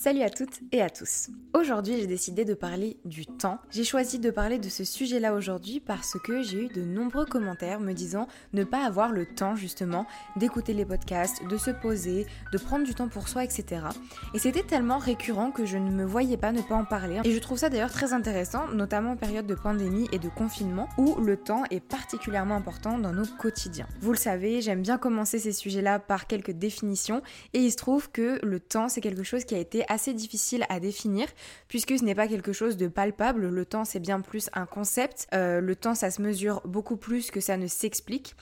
Salut à toutes et à tous. Aujourd'hui, j'ai décidé de parler du temps. J'ai choisi de parler de ce sujet-là aujourd'hui parce que j'ai eu de nombreux commentaires me disant ne pas avoir le temps justement d'écouter les podcasts, de se poser, de prendre du temps pour soi, etc. Et c'était tellement récurrent que je ne me voyais pas ne pas en parler. Et je trouve ça d'ailleurs très intéressant, notamment en période de pandémie et de confinement, où le temps est particulièrement important dans nos quotidiens. Vous le savez, j'aime bien commencer ces sujets-là par quelques définitions, et il se trouve que le temps, c'est quelque chose qui a été assez difficile à définir puisque ce n'est pas quelque chose de palpable. Le temps, c'est bien plus un concept. Euh, le temps, ça se mesure beaucoup plus que ça ne s'explique.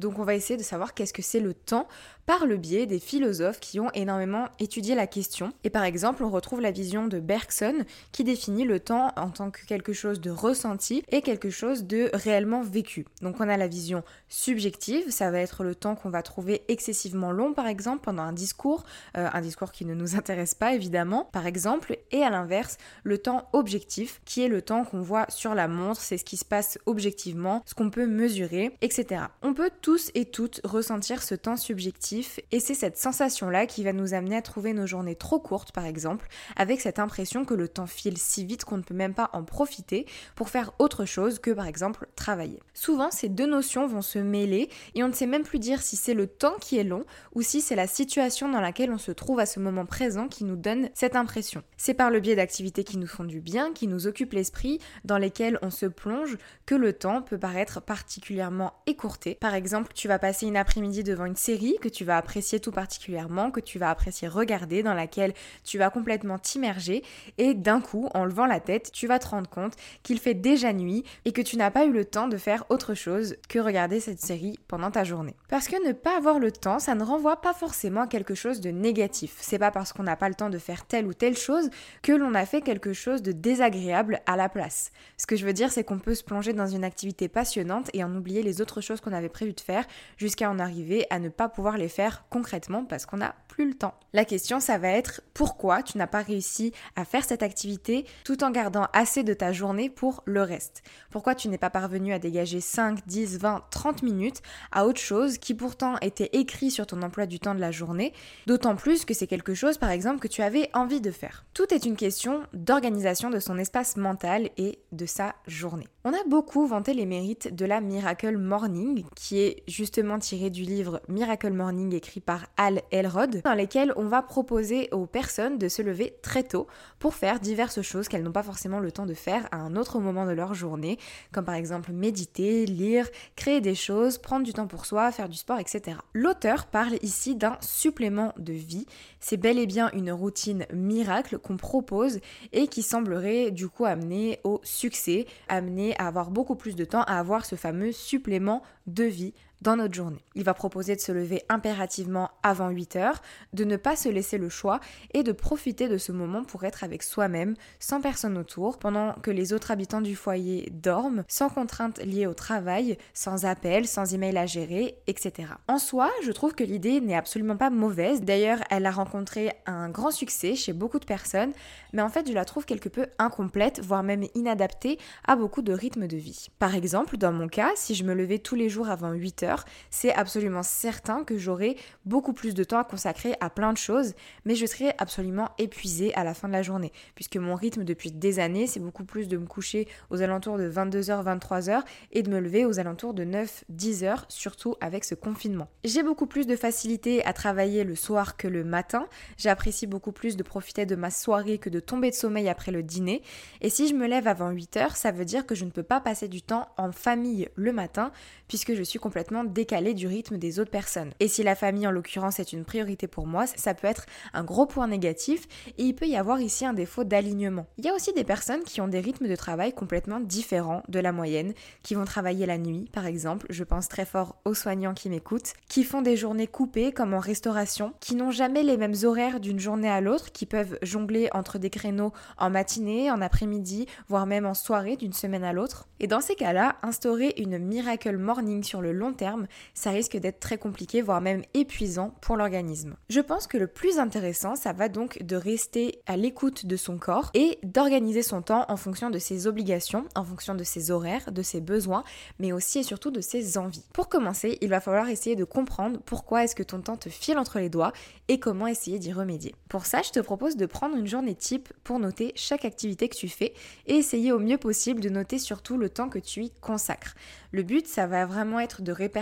Donc on va essayer de savoir qu'est-ce que c'est le temps par le biais des philosophes qui ont énormément étudié la question. Et par exemple, on retrouve la vision de Bergson qui définit le temps en tant que quelque chose de ressenti et quelque chose de réellement vécu. Donc on a la vision subjective, ça va être le temps qu'on va trouver excessivement long par exemple pendant un discours, euh, un discours qui ne nous intéresse pas évidemment par exemple, et à l'inverse, le temps objectif qui est le temps qu'on voit sur la montre, c'est ce qui se passe objectivement, ce qu'on peut mesurer, etc. On peut tous et toutes ressentir ce temps subjectif et c'est cette sensation-là qui va nous amener à trouver nos journées trop courtes par exemple, avec cette impression que le temps file si vite qu'on ne peut même pas en profiter pour faire autre chose que par exemple travailler. Souvent ces deux notions vont se mêler et on ne sait même plus dire si c'est le temps qui est long ou si c'est la situation dans laquelle on se trouve à ce moment présent qui nous donne cette impression. C'est par le biais d'activités qui nous font du bien, qui nous occupent l'esprit, dans lesquelles on se plonge, que le temps peut paraître particulièrement écourté. Par exemple, tu vas passer une après-midi devant une série que tu vas apprécier tout particulièrement, que tu vas apprécier regarder, dans laquelle tu vas complètement t'immerger et d'un coup, en levant la tête, tu vas te rendre compte qu'il fait déjà nuit et que tu n'as pas eu le temps de faire autre chose que regarder cette série pendant ta journée. Parce que ne pas avoir le temps, ça ne renvoie pas forcément à quelque chose de négatif. C'est pas parce qu'on n'a pas le temps de faire telle ou telle chose que l'on a fait quelque chose de désagréable à la place. Ce que je veux dire, c'est qu'on peut se plonger dans une activité passionnante et en oublier les autres choses qu'on avait prévu faire jusqu'à en arriver à ne pas pouvoir les faire concrètement parce qu'on n'a plus le temps. La question, ça va être pourquoi tu n'as pas réussi à faire cette activité tout en gardant assez de ta journée pour le reste? Pourquoi tu n'es pas parvenu à dégager 5, 10, 20, 30 minutes à autre chose qui pourtant était écrit sur ton emploi du temps de la journée, d'autant plus que c'est quelque chose par exemple que tu avais envie de faire? Tout est une question d'organisation de son espace mental et de sa journée. On a beaucoup vanté les mérites de la Miracle Morning, qui est justement tiré du livre Miracle Morning écrit par Al Elrod, dans lesquels on va proposer aux personnes de se lever très tôt pour faire diverses choses qu'elles n'ont pas forcément le temps de faire à un autre moment de leur journée, comme par exemple méditer, lire, créer des choses, prendre du temps pour soi, faire du sport, etc. L'auteur parle ici d'un supplément de vie. C'est bel et bien une routine miracle qu'on propose et qui semblerait du coup amener au succès, amener à avoir beaucoup plus de temps à avoir ce fameux supplément de vie dans notre journée. Il va proposer de se lever impérativement avant 8 heures, de ne pas se laisser le choix et de profiter de ce moment pour être avec soi-même, sans personne autour, pendant que les autres habitants du foyer dorment, sans contraintes liées au travail, sans appel, sans email à gérer, etc. En soi, je trouve que l'idée n'est absolument pas mauvaise. D'ailleurs, elle a rencontré un grand succès chez beaucoup de personnes, mais en fait, je la trouve quelque peu incomplète, voire même inadaptée à beaucoup de rythmes de vie. Par exemple, dans mon cas, si je me levais tous les jours jour avant 8 heures, c'est absolument certain que j'aurai beaucoup plus de temps à consacrer à plein de choses, mais je serai absolument épuisée à la fin de la journée, puisque mon rythme depuis des années, c'est beaucoup plus de me coucher aux alentours de 22h, 23h et de me lever aux alentours de 9, 10h, surtout avec ce confinement. J'ai beaucoup plus de facilité à travailler le soir que le matin, j'apprécie beaucoup plus de profiter de ma soirée que de tomber de sommeil après le dîner, et si je me lève avant 8h, ça veut dire que je ne peux pas passer du temps en famille le matin, puisque je suis complètement décalée du rythme des autres personnes. Et si la famille en l'occurrence est une priorité pour moi, ça peut être un gros point négatif et il peut y avoir ici un défaut d'alignement. Il y a aussi des personnes qui ont des rythmes de travail complètement différents de la moyenne, qui vont travailler la nuit par exemple, je pense très fort aux soignants qui m'écoutent, qui font des journées coupées comme en restauration, qui n'ont jamais les mêmes horaires d'une journée à l'autre, qui peuvent jongler entre des créneaux en matinée, en après-midi, voire même en soirée d'une semaine à l'autre. Et dans ces cas-là, instaurer une miracle morning sur le long terme, ça risque d'être très compliqué, voire même épuisant pour l'organisme. Je pense que le plus intéressant, ça va donc de rester à l'écoute de son corps et d'organiser son temps en fonction de ses obligations, en fonction de ses horaires, de ses besoins, mais aussi et surtout de ses envies. Pour commencer, il va falloir essayer de comprendre pourquoi est-ce que ton temps te file entre les doigts et comment essayer d'y remédier. Pour ça, je te propose de prendre une journée type pour noter chaque activité que tu fais et essayer au mieux possible de noter surtout le temps que tu y consacres. Le but, ça va vraiment être de répertorier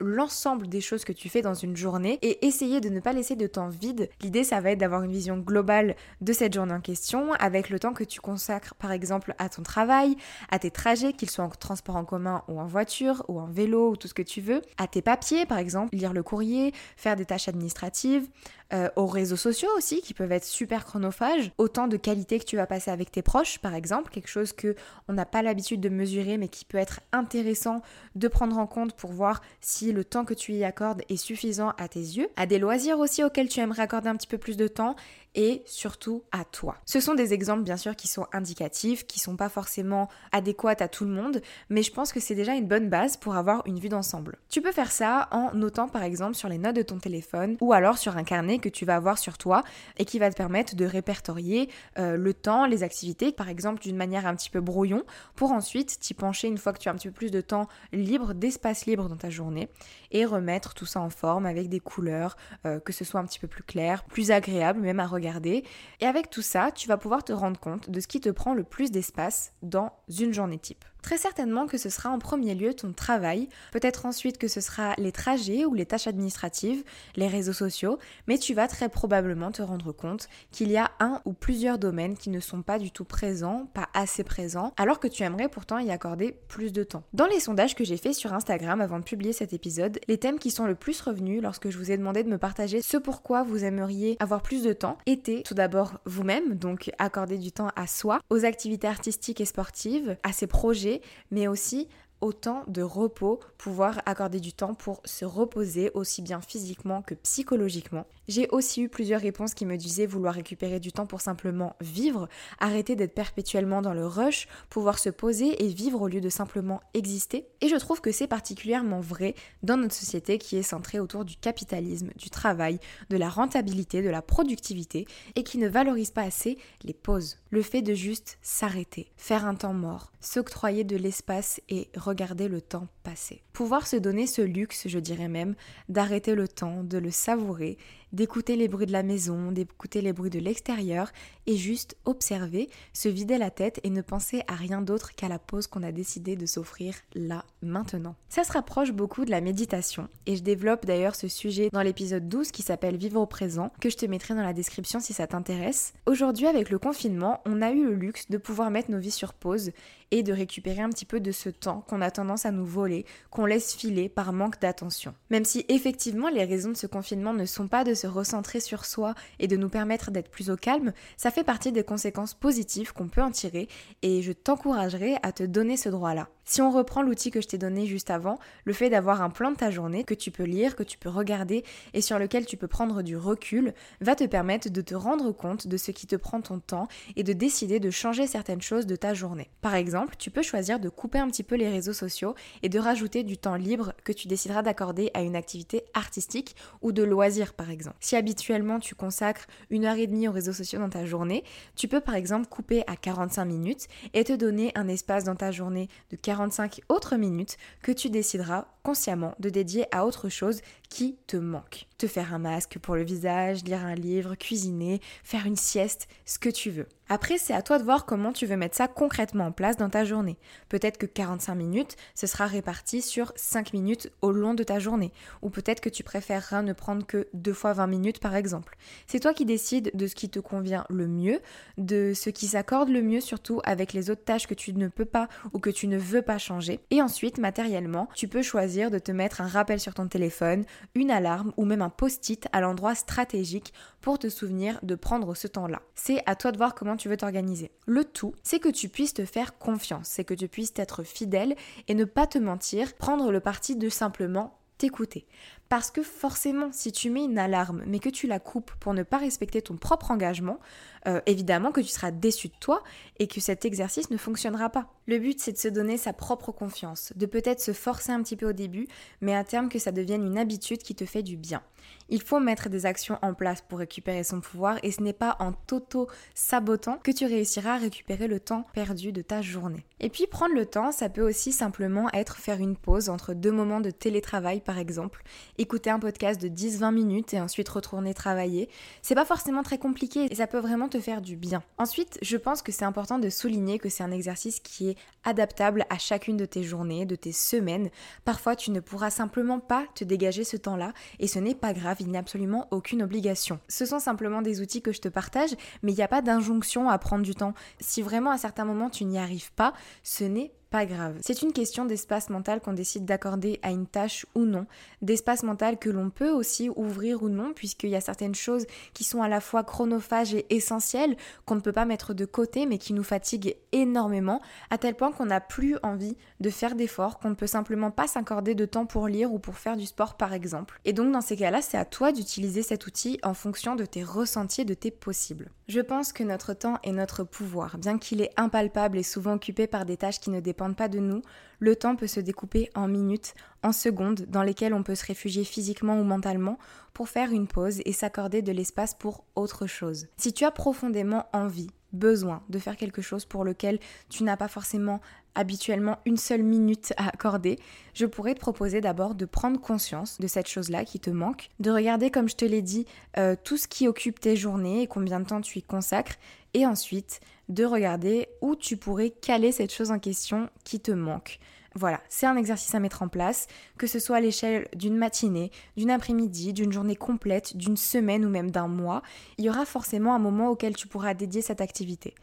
l'ensemble des choses que tu fais dans une journée et essayer de ne pas laisser de temps vide. L'idée, ça va être d'avoir une vision globale de cette journée en question avec le temps que tu consacres par exemple à ton travail, à tes trajets, qu'ils soient en transport en commun ou en voiture ou en vélo ou tout ce que tu veux, à tes papiers par exemple, lire le courrier, faire des tâches administratives, euh, aux réseaux sociaux aussi qui peuvent être super chronophages, autant de qualité que tu vas passer avec tes proches par exemple, quelque chose que on n'a pas l'habitude de mesurer mais qui peut être intéressant de prendre en compte pour voir si le temps que tu y accordes est suffisant à tes yeux, à des loisirs aussi auxquels tu aimerais accorder un petit peu plus de temps et surtout à toi. Ce sont des exemples bien sûr qui sont indicatifs, qui sont pas forcément adéquats à tout le monde, mais je pense que c'est déjà une bonne base pour avoir une vue d'ensemble. Tu peux faire ça en notant par exemple sur les notes de ton téléphone ou alors sur un carnet que tu vas avoir sur toi et qui va te permettre de répertorier euh, le temps, les activités, par exemple d'une manière un petit peu brouillon, pour ensuite t'y pencher une fois que tu as un petit peu plus de temps libre, d'espace libre dans ta journée et remettre tout ça en forme avec des couleurs, euh, que ce soit un petit peu plus clair, plus agréable même à regarder et avec tout ça, tu vas pouvoir te rendre compte de ce qui te prend le plus d'espace dans une journée type. Très certainement que ce sera en premier lieu ton travail, peut-être ensuite que ce sera les trajets ou les tâches administratives, les réseaux sociaux, mais tu vas très probablement te rendre compte qu'il y a un ou plusieurs domaines qui ne sont pas du tout présents, pas assez présents, alors que tu aimerais pourtant y accorder plus de temps. Dans les sondages que j'ai fait sur Instagram avant de publier cet épisode, les thèmes qui sont le plus revenus lorsque je vous ai demandé de me partager ce pourquoi vous aimeriez avoir plus de temps étaient tout d'abord vous-même, donc accorder du temps à soi, aux activités artistiques et sportives, à ses projets, mais aussi autant de repos, pouvoir accorder du temps pour se reposer aussi bien physiquement que psychologiquement. J'ai aussi eu plusieurs réponses qui me disaient vouloir récupérer du temps pour simplement vivre, arrêter d'être perpétuellement dans le rush, pouvoir se poser et vivre au lieu de simplement exister. Et je trouve que c'est particulièrement vrai dans notre société qui est centrée autour du capitalisme, du travail, de la rentabilité, de la productivité et qui ne valorise pas assez les pauses. Le fait de juste s'arrêter, faire un temps mort, s'octroyer de l'espace et regarder le temps passer. Pouvoir se donner ce luxe, je dirais même, d'arrêter le temps, de le savourer d'écouter les bruits de la maison, d'écouter les bruits de l'extérieur et juste observer, se vider la tête et ne penser à rien d'autre qu'à la pause qu'on a décidé de s'offrir là, maintenant. Ça se rapproche beaucoup de la méditation et je développe d'ailleurs ce sujet dans l'épisode 12 qui s'appelle Vivre au présent, que je te mettrai dans la description si ça t'intéresse. Aujourd'hui avec le confinement, on a eu le luxe de pouvoir mettre nos vies sur pause et de récupérer un petit peu de ce temps qu'on a tendance à nous voler, qu'on laisse filer par manque d'attention. Même si effectivement les raisons de ce confinement ne sont pas de se recentrer sur soi et de nous permettre d'être plus au calme, ça fait partie des conséquences positives qu'on peut en tirer et je t'encouragerai à te donner ce droit-là. Si on reprend l'outil que je t'ai donné juste avant, le fait d'avoir un plan de ta journée que tu peux lire, que tu peux regarder et sur lequel tu peux prendre du recul, va te permettre de te rendre compte de ce qui te prend ton temps et de décider de changer certaines choses de ta journée. Par exemple, tu peux choisir de couper un petit peu les réseaux sociaux et de rajouter du temps libre que tu décideras d'accorder à une activité artistique ou de loisir par exemple. Si habituellement tu consacres une heure et demie aux réseaux sociaux dans ta journée, tu peux par exemple couper à 45 minutes et te donner un espace dans ta journée de 45 autres minutes que tu décideras consciemment de dédier à autre chose qui te manque. Te faire un masque pour le visage, lire un livre, cuisiner, faire une sieste, ce que tu veux. Après, c'est à toi de voir comment tu veux mettre ça concrètement en place dans ta journée. Peut-être que 45 minutes, ce sera réparti sur 5 minutes au long de ta journée. Ou peut-être que tu préféreras ne prendre que 2 fois 20 minutes par exemple. C'est toi qui décides de ce qui te convient le mieux, de ce qui s'accorde le mieux surtout avec les autres tâches que tu ne peux pas ou que tu ne veux pas changer. Et ensuite, matériellement, tu peux choisir de te mettre un rappel sur ton téléphone, une alarme ou même un post-it à l'endroit stratégique pour te souvenir de prendre ce temps-là. C'est à toi de voir comment tu veux t'organiser. Le tout, c'est que tu puisses te faire confiance, c'est que tu puisses être fidèle et ne pas te mentir, prendre le parti de simplement t'écouter. Parce que forcément, si tu mets une alarme mais que tu la coupes pour ne pas respecter ton propre engagement, euh, évidemment que tu seras déçu de toi et que cet exercice ne fonctionnera pas. Le but, c'est de se donner sa propre confiance, de peut-être se forcer un petit peu au début, mais à terme que ça devienne une habitude qui te fait du bien. Il faut mettre des actions en place pour récupérer son pouvoir et ce n'est pas en t'auto-sabotant que tu réussiras à récupérer le temps perdu de ta journée. Et puis prendre le temps, ça peut aussi simplement être faire une pause entre deux moments de télétravail par exemple, écouter un podcast de 10-20 minutes et ensuite retourner travailler. C'est pas forcément très compliqué et ça peut vraiment te faire du bien. Ensuite, je pense que c'est important de souligner que c'est un exercice qui est adaptable à chacune de tes journées, de tes semaines. Parfois, tu ne pourras simplement pas te dégager ce temps-là et ce n'est pas grave, il n'y a absolument aucune obligation. Ce sont simplement des outils que je te partage, mais il n'y a pas d'injonction à prendre du temps. Si vraiment à certains moments tu n'y arrives pas, ce n'est pas grave. C'est une question d'espace mental qu'on décide d'accorder à une tâche ou non, d'espace mental que l'on peut aussi ouvrir ou non, puisqu'il y a certaines choses qui sont à la fois chronophages et essentielles, qu'on ne peut pas mettre de côté, mais qui nous fatiguent énormément, à tel point qu'on n'a plus envie de faire d'efforts, qu'on ne peut simplement pas s'accorder de temps pour lire ou pour faire du sport par exemple. Et donc dans ces cas-là, c'est à toi d'utiliser cet outil en fonction de tes ressentis de tes possibles. Je pense que notre temps est notre pouvoir, bien qu'il est impalpable et souvent occupé par des tâches qui ne dépendent pas de nous, le temps peut se découper en minutes, en secondes, dans lesquelles on peut se réfugier physiquement ou mentalement pour faire une pause et s'accorder de l'espace pour autre chose. Si tu as profondément envie, besoin de faire quelque chose pour lequel tu n'as pas forcément habituellement une seule minute à accorder, je pourrais te proposer d'abord de prendre conscience de cette chose-là qui te manque, de regarder, comme je te l'ai dit, euh, tout ce qui occupe tes journées et combien de temps tu y consacres, et ensuite de regarder où tu pourrais caler cette chose en question qui te manque. Voilà, c'est un exercice à mettre en place, que ce soit à l'échelle d'une matinée, d'une après-midi, d'une journée complète, d'une semaine ou même d'un mois, il y aura forcément un moment auquel tu pourras dédier cette activité.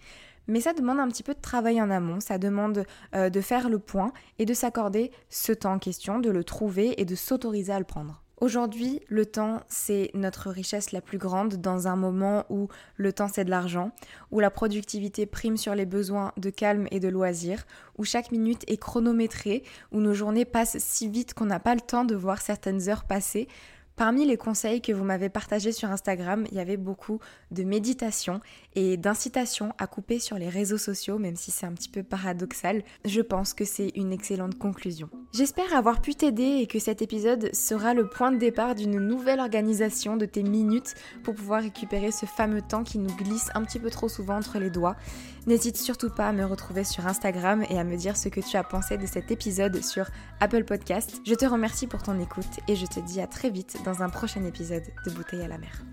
Mais ça demande un petit peu de travail en amont, ça demande euh, de faire le point et de s'accorder ce temps en question, de le trouver et de s'autoriser à le prendre. Aujourd'hui, le temps, c'est notre richesse la plus grande dans un moment où le temps, c'est de l'argent, où la productivité prime sur les besoins de calme et de loisir, où chaque minute est chronométrée, où nos journées passent si vite qu'on n'a pas le temps de voir certaines heures passer. Parmi les conseils que vous m'avez partagés sur Instagram, il y avait beaucoup de méditation et d'incitation à couper sur les réseaux sociaux, même si c'est un petit peu paradoxal. Je pense que c'est une excellente conclusion. J'espère avoir pu t'aider et que cet épisode sera le point de départ d'une nouvelle organisation de tes minutes pour pouvoir récupérer ce fameux temps qui nous glisse un petit peu trop souvent entre les doigts. N'hésite surtout pas à me retrouver sur Instagram et à me dire ce que tu as pensé de cet épisode sur Apple Podcast. Je te remercie pour ton écoute et je te dis à très vite dans un prochain épisode de Bouteille à la mer.